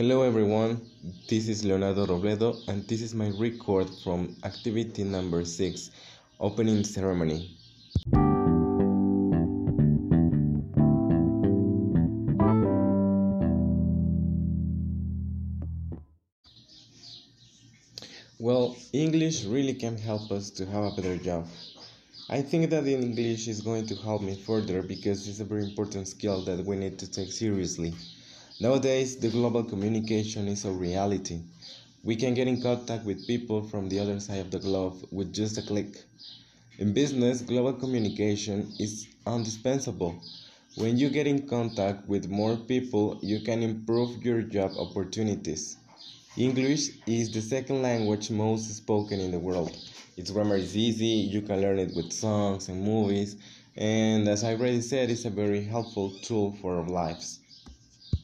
Hello everyone, this is Leonardo Robledo and this is my record from activity number 6, opening ceremony. Well, English really can help us to have a better job. I think that English is going to help me further because it's a very important skill that we need to take seriously. Nowadays, the global communication is a reality. We can get in contact with people from the other side of the globe with just a click. In business, global communication is indispensable. When you get in contact with more people, you can improve your job opportunities. English is the second language most spoken in the world. Its grammar is easy, you can learn it with songs and movies, and as I already said, it's a very helpful tool for our lives.